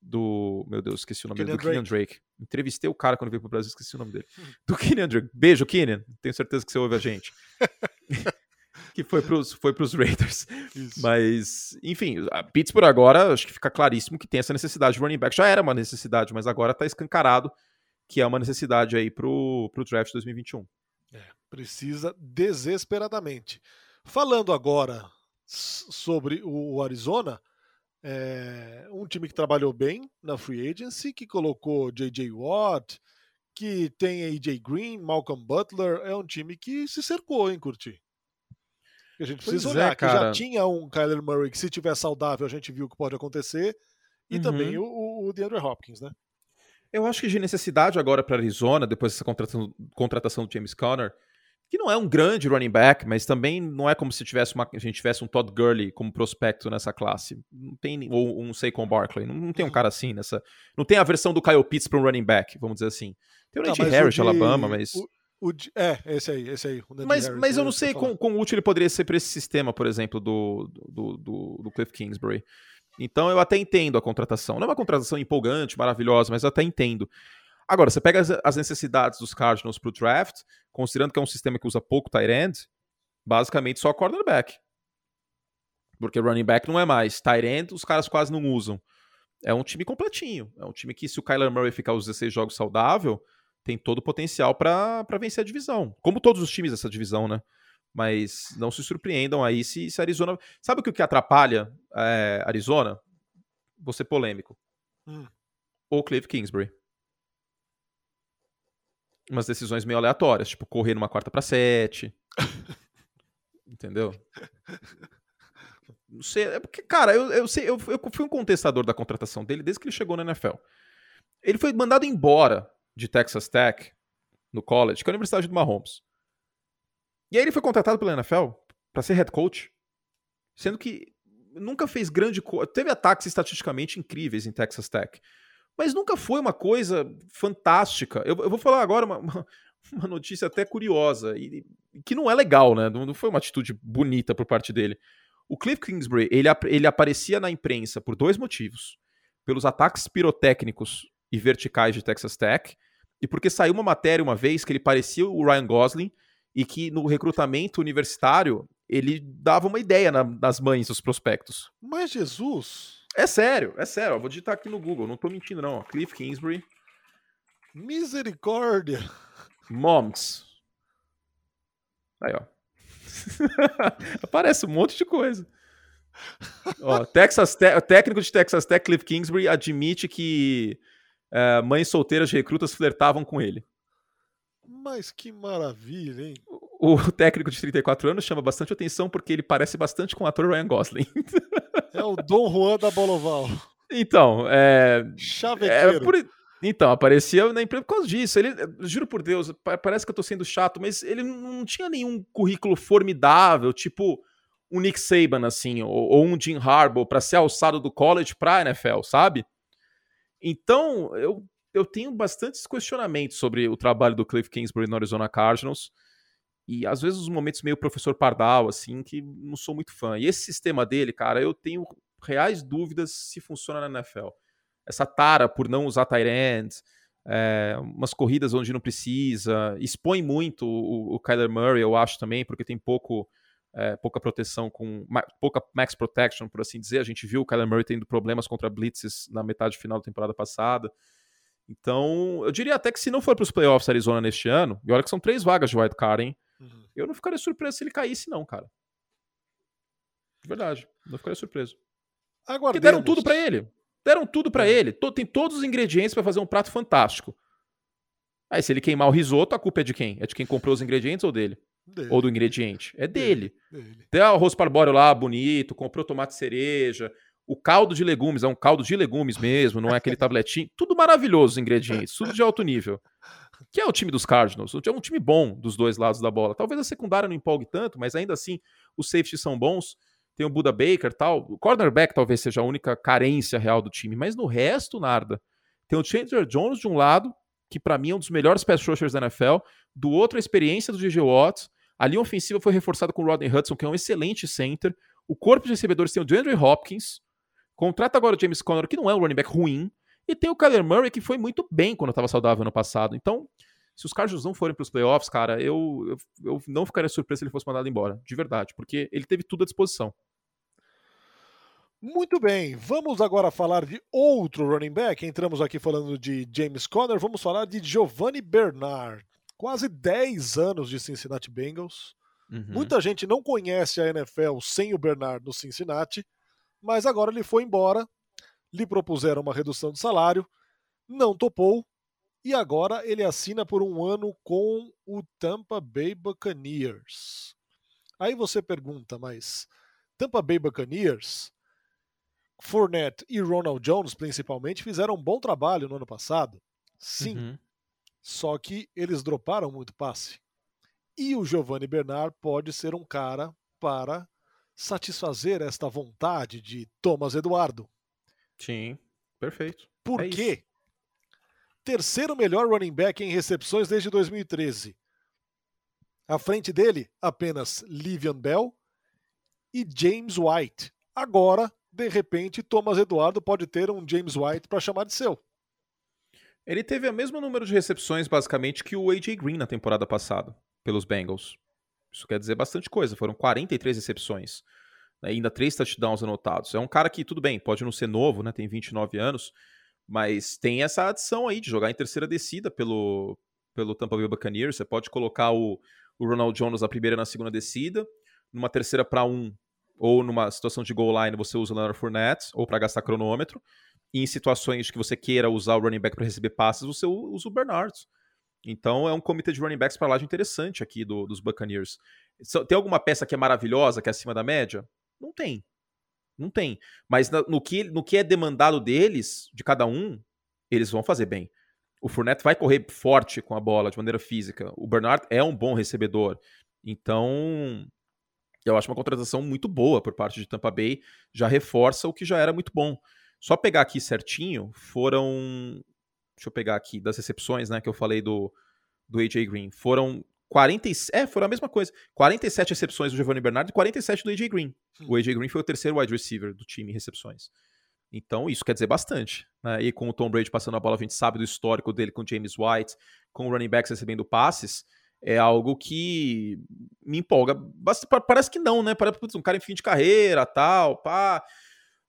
Do. Meu Deus, esqueci o nome dele. Do Kenyan Drake. Entrevistei o cara quando veio pro Brasil, esqueci o nome dele. Do Kenyan Drake. Beijo, Kenyan. Tenho certeza que você ouve a gente. que foi pros, foi pros Raiders. Isso. Mas, enfim, a Pittsburgh agora, acho que fica claríssimo que tem essa necessidade de running back. Já era uma necessidade, mas agora tá escancarado que é uma necessidade aí pro, pro draft 2021. É, precisa desesperadamente. Falando agora sobre o Arizona, é um time que trabalhou bem na free agency, que colocou J.J. Watt, que tem AJ Green, Malcolm Butler, é um time que se cercou, hein, Curti? A gente precisa pois olhar, é, que já tinha um Kyler Murray que se tiver saudável a gente viu que pode acontecer, e uhum. também o, o DeAndre Hopkins, né? Eu acho que de necessidade agora para Arizona, depois dessa contratação, contratação do James Conner, que não é um grande running back, mas também não é como se tivesse uma, a gente tivesse um Todd Gurley como prospecto nessa classe. Não tem ou um Saquon Barkley, não, não, tem um cara assim nessa. Não tem a versão do Kyle Pitts para um running back, vamos dizer assim. Tem o Najee Harris de Alabama, mas o, o, é, esse aí, esse aí. Mas, Harris, mas eu não sei quão, quão, útil ele poderia ser para esse sistema, por exemplo, do, do, do, do Cliff Kingsbury. Então eu até entendo a contratação. Não é uma contratação empolgante, maravilhosa, mas eu até entendo. Agora, você pega as, as necessidades dos Cardinals para o draft, considerando que é um sistema que usa pouco tight end, basicamente só cornerback. Porque running back não é mais. Tight end os caras quase não usam. É um time completinho. É um time que, se o Kyler Murray ficar os 16 jogos saudável, tem todo o potencial para vencer a divisão. Como todos os times dessa divisão, né? Mas não se surpreendam aí se, se Arizona. Sabe o que, que atrapalha é, Arizona? Vou ser polêmico. Hum. O Cliff Kingsbury umas decisões meio aleatórias, tipo correr numa quarta para sete. entendeu? Não sei, é porque, cara, eu, eu, sei, eu, eu fui um contestador da contratação dele desde que ele chegou na NFL. Ele foi mandado embora de Texas Tech, no college, que é a Universidade do Mahomes. E aí ele foi contratado pela NFL para ser head coach, sendo que nunca fez grande coisa. Teve ataques estatisticamente incríveis em Texas Tech, mas nunca foi uma coisa fantástica. Eu, eu vou falar agora uma, uma, notícia até curiosa, e, que não é legal, né? Não, não, foi uma atitude bonita por parte dele. O Cliff Kingsbury, ele, ele aparecia na imprensa por dois motivos. Pelos ataques pirotécnicos e verticais de Texas Tech, e porque saiu uma matéria uma vez que ele parecia o Ryan Gosling, e que no recrutamento universitário ele dava uma ideia na, nas mães dos prospectos. Mas Jesus! É sério, é sério. Ó, vou digitar aqui no Google, não tô mentindo não. Ó. Cliff Kingsbury. Misericórdia! Moms. Aí, ó. Aparece um monte de coisa. ó, Texas Te técnico de Texas Tech, Cliff Kingsbury, admite que uh, mães solteiras de recrutas flertavam com ele. Mas que maravilha, hein? O técnico de 34 anos chama bastante atenção porque ele parece bastante com o ator Ryan Gosling. É o Dom Juan da Boloval. Então, é. Chavequeiro. É por... Então, aparecia na empresa por causa disso. Ele, juro por Deus, parece que eu tô sendo chato, mas ele não tinha nenhum currículo formidável, tipo um Nick Saban, assim, ou, ou um Jim Harbaugh, para ser alçado do college pra NFL, sabe? Então, eu eu tenho bastantes questionamentos sobre o trabalho do Cliff Kingsbury no Arizona Cardinals. E às vezes os momentos meio professor Pardal, assim, que não sou muito fã. E esse sistema dele, cara, eu tenho reais dúvidas se funciona na NFL. Essa tara por não usar tight end, é, umas corridas onde não precisa, expõe muito o, o Kyler Murray, eu acho também, porque tem pouco, é, pouca proteção com pouca max protection, por assim dizer. A gente viu o Kyler Murray tendo problemas contra blitzes na metade final da temporada passada. Então, eu diria até que se não for para os playoffs Arizona neste ano, e olha que são três vagas de wildcard, hein? Uhum. Eu não ficaria surpreso se ele caísse, não, cara. De verdade, não ficaria surpreso. Aguardemos. Porque deram tudo para ele. Deram tudo para é. ele. Tem todos os ingredientes para fazer um prato fantástico. Aí, se ele queimar o risoto, a culpa é de quem? É de quem comprou os ingredientes ou dele? dele. Ou do ingrediente? É dele. dele. Tem o arroz parbóreo lá, bonito, comprou tomate cereja, o caldo de legumes é um caldo de legumes mesmo, não é aquele tabletinho. Tudo maravilhoso os ingredientes, tudo de alto nível. Que é o time dos Cardinals. É um time bom dos dois lados da bola. Talvez a secundária não empolgue tanto, mas ainda assim os safeties são bons. Tem o Buda Baker tal. O cornerback talvez seja a única carência real do time, mas no resto, nada. Tem o Chandler Jones de um lado, que para mim é um dos melhores pass rushers da NFL. Do outro, a experiência do G.G. Watts. A linha ofensiva foi reforçada com o Rodney Hudson, que é um excelente center. O corpo de recebedores tem o DeAndre Hopkins, Contrata agora o James Conner, que não é um running back ruim, e tem o Kyler Murray, que foi muito bem quando estava saudável no passado. Então, se os Cardinals não forem para os playoffs, cara, eu, eu, eu, não ficaria surpreso se ele fosse mandado embora, de verdade, porque ele teve tudo à disposição. Muito bem, vamos agora falar de outro running back. Entramos aqui falando de James Conner, vamos falar de Giovanni Bernard. Quase 10 anos de Cincinnati Bengals. Uhum. Muita gente não conhece a NFL sem o Bernard no Cincinnati mas agora ele foi embora, lhe propuseram uma redução de salário, não topou, e agora ele assina por um ano com o Tampa Bay Buccaneers. Aí você pergunta, mas Tampa Bay Buccaneers, Fournette e Ronald Jones principalmente fizeram um bom trabalho no ano passado? Sim. Uhum. Só que eles droparam muito passe. E o Giovanni Bernard pode ser um cara para satisfazer esta vontade de Thomas Eduardo. Sim, perfeito. Por é quê? Isso. Terceiro melhor running back em recepções desde 2013. À frente dele, apenas Livian Bell e James White. Agora, de repente, Thomas Eduardo pode ter um James White para chamar de seu. Ele teve o mesmo número de recepções, basicamente, que o AJ Green na temporada passada, pelos Bengals. Isso quer dizer bastante coisa. Foram 43 recepções. Né, ainda três touchdowns anotados. É um cara que, tudo bem, pode não ser novo, né? Tem 29 anos, mas tem essa adição aí de jogar em terceira descida pelo, pelo Tampa Bay Buccaneers. Você pode colocar o, o Ronald Jones na primeira e na segunda descida, numa terceira para um, ou numa situação de goal line você usa o Leonard Fournette, ou para gastar cronômetro. E em situações que você queira usar o running back para receber passes, você usa o Bernard. Então é um comitê de running backs para lá de interessante aqui do, dos Buccaneers. Tem alguma peça que é maravilhosa, que é acima da média? Não tem. Não tem. Mas no que, no que é demandado deles, de cada um, eles vão fazer bem. O Fournette vai correr forte com a bola, de maneira física. O Bernard é um bom recebedor. Então, Eu acho uma contratação muito boa por parte de Tampa Bay, já reforça o que já era muito bom. Só pegar aqui certinho, foram. Deixa eu pegar aqui das recepções, né? Que eu falei do, do AJ Green. Foram 40, é, foram a mesma coisa. 47 recepções do Giovanni Bernardo e 47 do AJ Green. Hum. O AJ Green foi o terceiro wide receiver do time em recepções. Então, isso quer dizer bastante. Né? E com o Tom Brady passando a bola, a gente sabe do histórico dele com o James White, com o running backs recebendo passes, é algo que me empolga. Parece que não, né? Parece um cara em fim de carreira, tal, pá.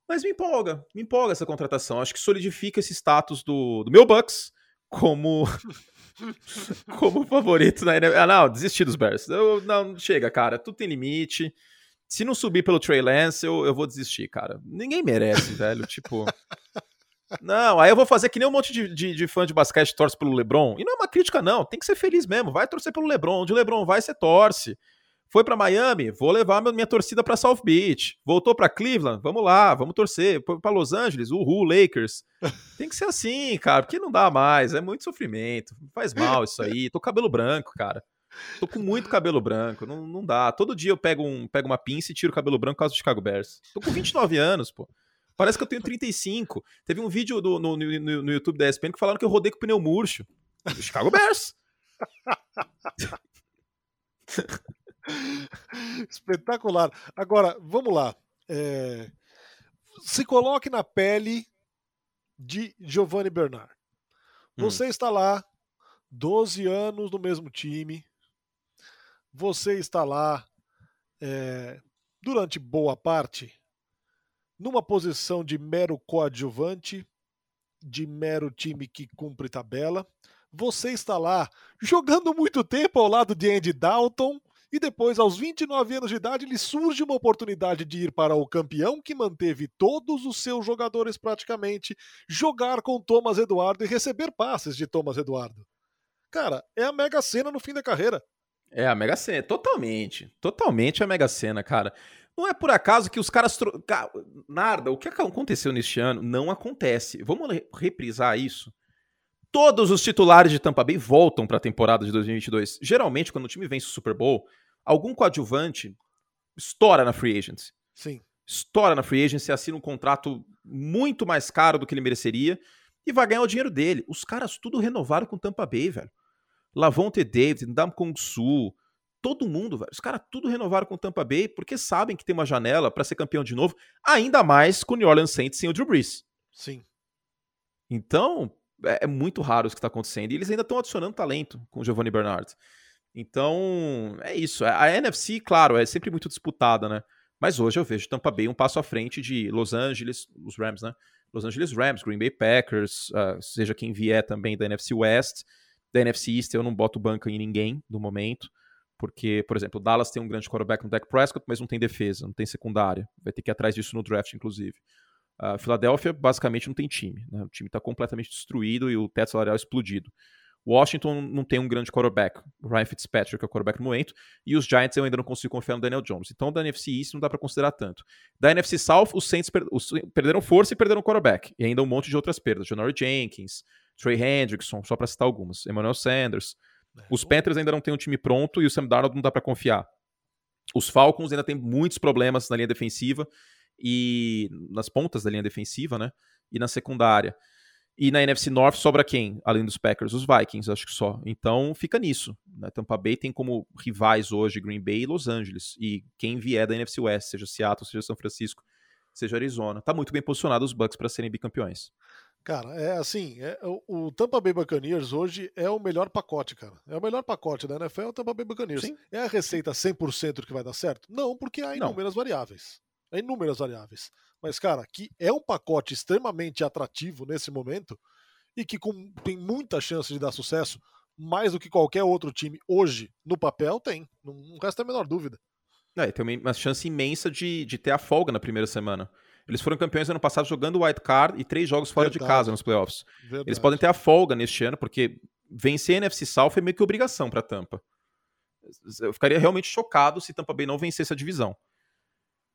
Mas me empolga, me empolga essa contratação. Acho que solidifica esse status do, do meu Bucks como como favorito na NFL. Ah, não, desisti dos Bears. Eu, não, chega, cara, tudo tem limite. Se não subir pelo Trey Lance, eu, eu vou desistir, cara. Ninguém merece, velho. Tipo. Não, aí eu vou fazer que nem um monte de, de, de fã de basquete torce pelo LeBron. E não é uma crítica, não. Tem que ser feliz mesmo. Vai torcer pelo LeBron. Onde o LeBron vai, você torce. Foi para Miami, vou levar minha torcida para South Beach. Voltou para Cleveland, vamos lá, vamos torcer. Foi para Los Angeles, uhul, Lakers. Tem que ser assim, cara, porque não dá mais, é muito sofrimento. Faz mal isso aí. Tô com cabelo branco, cara. Tô com muito cabelo branco, não, não dá. Todo dia eu pego, um, pego uma pinça e tiro o cabelo branco por causa do Chicago Bears. Tô com 29 anos, pô. Parece que eu tenho 35. Teve um vídeo do, no, no, no YouTube da ESPN que falaram que eu rodei com pneu murcho. Do Chicago Bears. Espetacular. Agora, vamos lá. É... Se coloque na pele de Giovanni Bernard. Você hum. está lá, 12 anos no mesmo time. Você está lá é, durante boa parte numa posição de mero coadjuvante, de mero time que cumpre tabela. Você está lá jogando muito tempo ao lado de Andy Dalton, e depois, aos 29 anos de idade, lhe surge uma oportunidade de ir para o campeão que manteve todos os seus jogadores praticamente, jogar com Thomas Eduardo e receber passes de Thomas Eduardo. Cara, é a mega cena no fim da carreira. É a mega cena, totalmente. Totalmente a mega cena, cara. Não é por acaso que os caras. Tro... Nada, o que aconteceu neste ano não acontece. Vamos reprisar isso todos os titulares de Tampa Bay voltam para a temporada de 2022. Geralmente, quando o time vence o Super Bowl, algum coadjuvante estoura na free agency. Sim. Estoura na free agency, assina um contrato muito mais caro do que ele mereceria e vai ganhar o dinheiro dele. Os caras tudo renovaram com Tampa Bay, velho. Lavonte David, Ndam Kong Su, todo mundo, velho. Os caras tudo renovaram com Tampa Bay porque sabem que tem uma janela para ser campeão de novo, ainda mais com o New Orleans Saints sem o Drew Brees. Sim. Então, é, é muito raro isso que está acontecendo. E eles ainda estão adicionando talento com o Giovanni Bernard. Então, é isso. A NFC, claro, é sempre muito disputada, né? Mas hoje eu vejo Tampa Bay um passo à frente de Los Angeles, os Rams, né? Los Angeles Rams, Green Bay Packers, uh, seja quem vier também da NFC West. Da NFC East eu não boto banca em ninguém no momento, porque, por exemplo, o Dallas tem um grande quarterback no Dak Prescott, mas não tem defesa, não tem secundária. Vai ter que ir atrás disso no draft, inclusive. A Filadélfia basicamente não tem time. Né? O time está completamente destruído e o teto salarial explodido. Washington não tem um grande quarterback. O Ryan Fitzpatrick é o quarterback no momento. E os Giants eu ainda não consigo confiar no Daniel Jones. Então da NFC East não dá para considerar tanto. Da NFC South, os Saints per os perderam força e perderam quarterback. E ainda um monte de outras perdas. Janory Jenkins, Trey Hendrickson, só para citar algumas. Emmanuel Sanders. É, os Panthers ainda não têm um time pronto e o Sam Darnold não dá para confiar. Os Falcons ainda têm muitos problemas na linha defensiva e nas pontas da linha defensiva, né? E na secundária. E na NFC North sobra quem, além dos Packers? Os Vikings, acho que só. Então fica nisso. Né? Tampa Bay tem como rivais hoje Green Bay e Los Angeles. E quem vier da NFC West, seja Seattle, seja São Francisco, seja Arizona. Tá muito bem posicionado os Bucks para serem bicampeões. Cara, é assim, é, o, o, Tampa Bay Buccaneers hoje é o melhor pacote, cara. É o melhor pacote da NFL, é o Tampa Bay Buccaneers. Sim. É a receita 100% que vai dar certo? Não, porque há inúmeras variáveis. É inúmeras variáveis. Mas, cara, que é um pacote extremamente atrativo nesse momento e que com, tem muita chance de dar sucesso, mais do que qualquer outro time hoje no papel, tem. Não, não resta a menor dúvida. É, tem uma chance imensa de, de ter a folga na primeira semana. Eles foram campeões ano passado jogando wild card e três jogos fora Verdade. de casa nos playoffs. Verdade. Eles podem ter a folga neste ano, porque vencer a NFC South é meio que obrigação para Tampa. Eu ficaria realmente chocado se Tampa Bay não vencesse a divisão.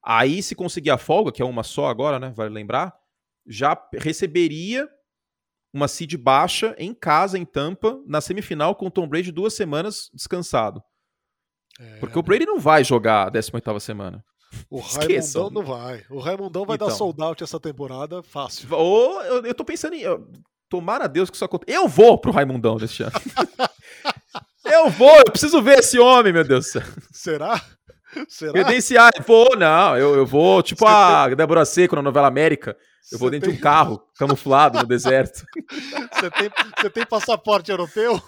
Aí, se conseguir a folga, que é uma só agora, né? Vale lembrar, já receberia uma seed baixa em casa, em Tampa, na semifinal, com o Tom Brady duas semanas descansado. É, Porque o Brady não vai jogar a 18 semana. O Raimundão não vai. O Raimundão vai então, dar sold out essa temporada fácil. Ou eu, eu tô pensando em. Tomara a Deus que isso aconteça. Eu vou pro Raimundão deste ano. eu vou, eu preciso ver esse homem, meu Deus do céu. Será? Será? Vou, não, eu, eu vou, tipo Você a tem... Débora Seco na novela América. Eu vou dentro tem... de um carro, camuflado no deserto. Você tem, você tem passaporte europeu?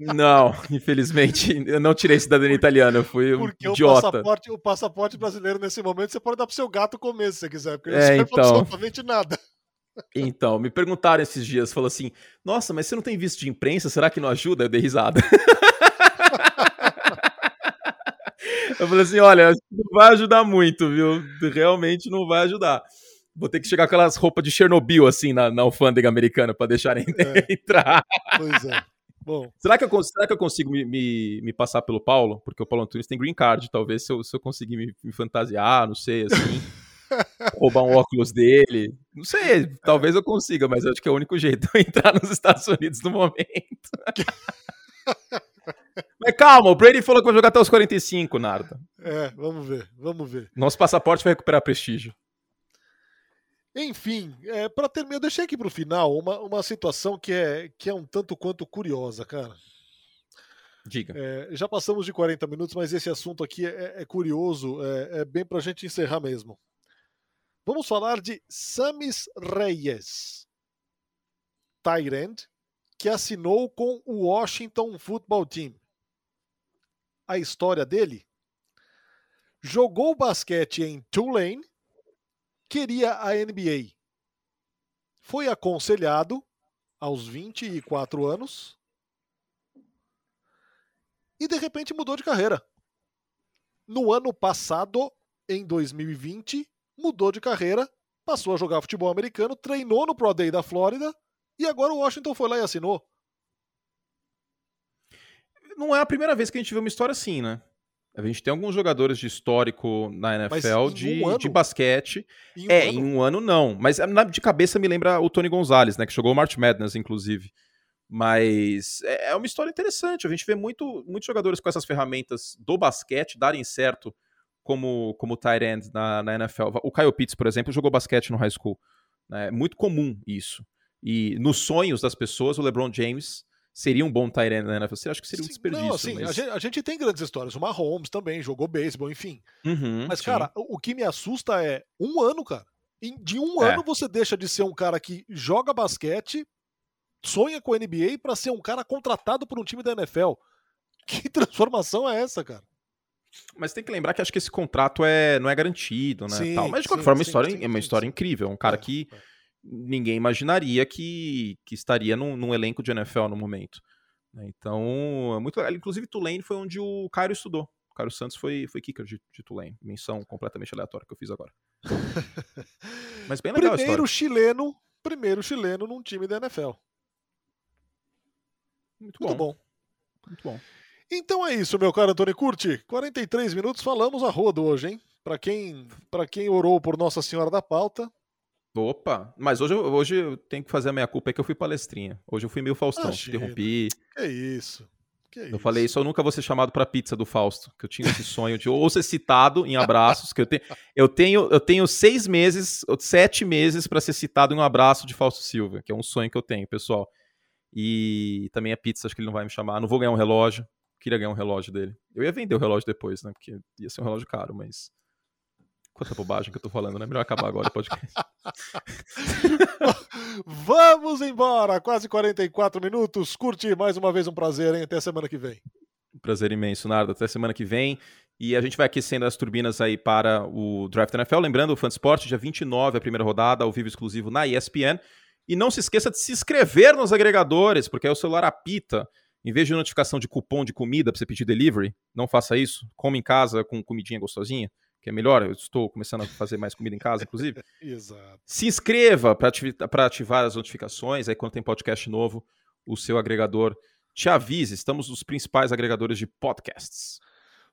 Não, infelizmente, eu não tirei cidadania italiana, eu fui um porque idiota. O passaporte, o passaporte brasileiro, nesse momento, você pode dar pro seu gato comer se você quiser, porque é, não então... absolutamente nada. Então, me perguntaram esses dias, falou assim, nossa, mas você não tem visto de imprensa, será que não ajuda? Eu dei risada. eu falei assim, olha, não vai ajudar muito, viu? Realmente não vai ajudar. Vou ter que chegar com aquelas roupas de Chernobyl, assim, na, na alfândega americana, para deixarem é. entrar. Pois é. Bom. Será que eu, será que eu consigo me, me, me, passar pelo Paulo? Porque o Paulo Antunes tem green card, talvez se eu, se eu conseguir me, me fantasiar, não sei, assim. roubar um óculos dele. Não sei, talvez eu consiga, mas acho que é o único jeito de eu entrar nos Estados Unidos no momento. mas calma, o Brady falou que vai jogar até os 45, Narda. É, vamos ver, vamos ver. Nosso passaporte vai recuperar prestígio. Enfim, é, para terminar, eu deixei aqui para o final uma, uma situação que é, que é um tanto quanto curiosa, cara. Diga. É, já passamos de 40 minutos, mas esse assunto aqui é, é curioso, é, é bem para a gente encerrar mesmo. Vamos falar de Samis Reyes, Tyrant, que assinou com o Washington Football Team. A história dele? Jogou basquete em Tulane queria a NBA. Foi aconselhado aos 24 anos e de repente mudou de carreira. No ano passado, em 2020, mudou de carreira, passou a jogar futebol americano, treinou no Pro Day da Flórida e agora o Washington foi lá e assinou. Não é a primeira vez que a gente vê uma história assim, né? A gente tem alguns jogadores de histórico na NFL de, um de basquete. Em um é, ano? em um ano não. Mas de cabeça me lembra o Tony Gonzalez, né? Que jogou o March Madness, inclusive. Mas é, é uma história interessante. A gente vê muito, muitos jogadores com essas ferramentas do basquete darem certo como, como tight end na, na NFL. O Kyle Pitts, por exemplo, jogou basquete no high school. Né? É muito comum isso. E nos sonhos das pessoas, o LeBron James seria um bom Tyrant na NFL? Acha que seria um desperdício? Não, assim, mas... a, gente, a, gente, tem grandes histórias. O Mahomes também jogou beisebol, enfim. Uhum, mas, sim. cara, o, o, que me assusta é um ano, cara. De um é. ano você deixa de ser um cara que joga basquete, sonha com a NBA para ser um cara contratado por um time da NFL. Que transformação é essa, cara? Mas tem que lembrar que acho que esse contrato é, não é garantido, né? Sim, tal. Mas de qualquer sim, forma, sim, história, é uma história incrível. Um cara é, que é ninguém imaginaria que, que estaria num, num elenco de NFL no momento. Né? Então, é muito Inclusive, Tulane foi onde o Cairo estudou. O Cairo Santos foi, foi kicker de, de Tulane. Menção completamente aleatória que eu fiz agora. Mas bem legal Primeiro chileno, primeiro chileno num time da NFL. Muito bom. Muito bom. Muito bom. Então é isso, meu caro Antônio Curti. 43 minutos, falamos a rodo hoje, hein? Para quem, quem orou por Nossa Senhora da Pauta, Opa, mas hoje, hoje eu tenho que fazer a minha culpa, é que eu fui palestrinha. Hoje eu fui meio Faustão, Imagina. interrompi. Que isso. Que eu isso. falei isso, eu nunca vou ser chamado pra pizza do Fausto, que eu tinha esse sonho de ou ser citado em abraços, que eu, te, eu, tenho, eu tenho seis meses, sete meses para ser citado em um abraço de Fausto Silva, que é um sonho que eu tenho, pessoal. E também a pizza, acho que ele não vai me chamar. Não vou ganhar um relógio, queria ganhar um relógio dele. Eu ia vender o relógio depois, né, porque ia ser um relógio caro, mas Quanta bobagem que eu tô falando, né? Melhor acabar agora o podcast. Vamos embora! Quase 44 minutos. Curti mais uma vez um prazer, hein? Até semana que vem. Prazer imenso, Nardo. Até semana que vem. E a gente vai aquecendo as turbinas aí para o Draft NFL. Lembrando, o Fansport, dia 29, a primeira rodada, ao vivo exclusivo na ESPN. E não se esqueça de se inscrever nos agregadores, porque aí o celular apita. Em vez de notificação de cupom de comida para você pedir delivery, não faça isso. Come em casa com comidinha gostosinha que é melhor. Eu estou começando a fazer mais comida em casa, inclusive. Exato. Se inscreva para ativar as notificações. Aí, quando tem podcast novo, o seu agregador te avise. Estamos nos principais agregadores de podcasts.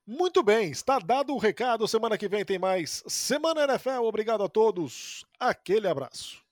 Muito bem, está dado o recado. Semana que vem tem mais Semana NFL. Obrigado a todos. Aquele abraço.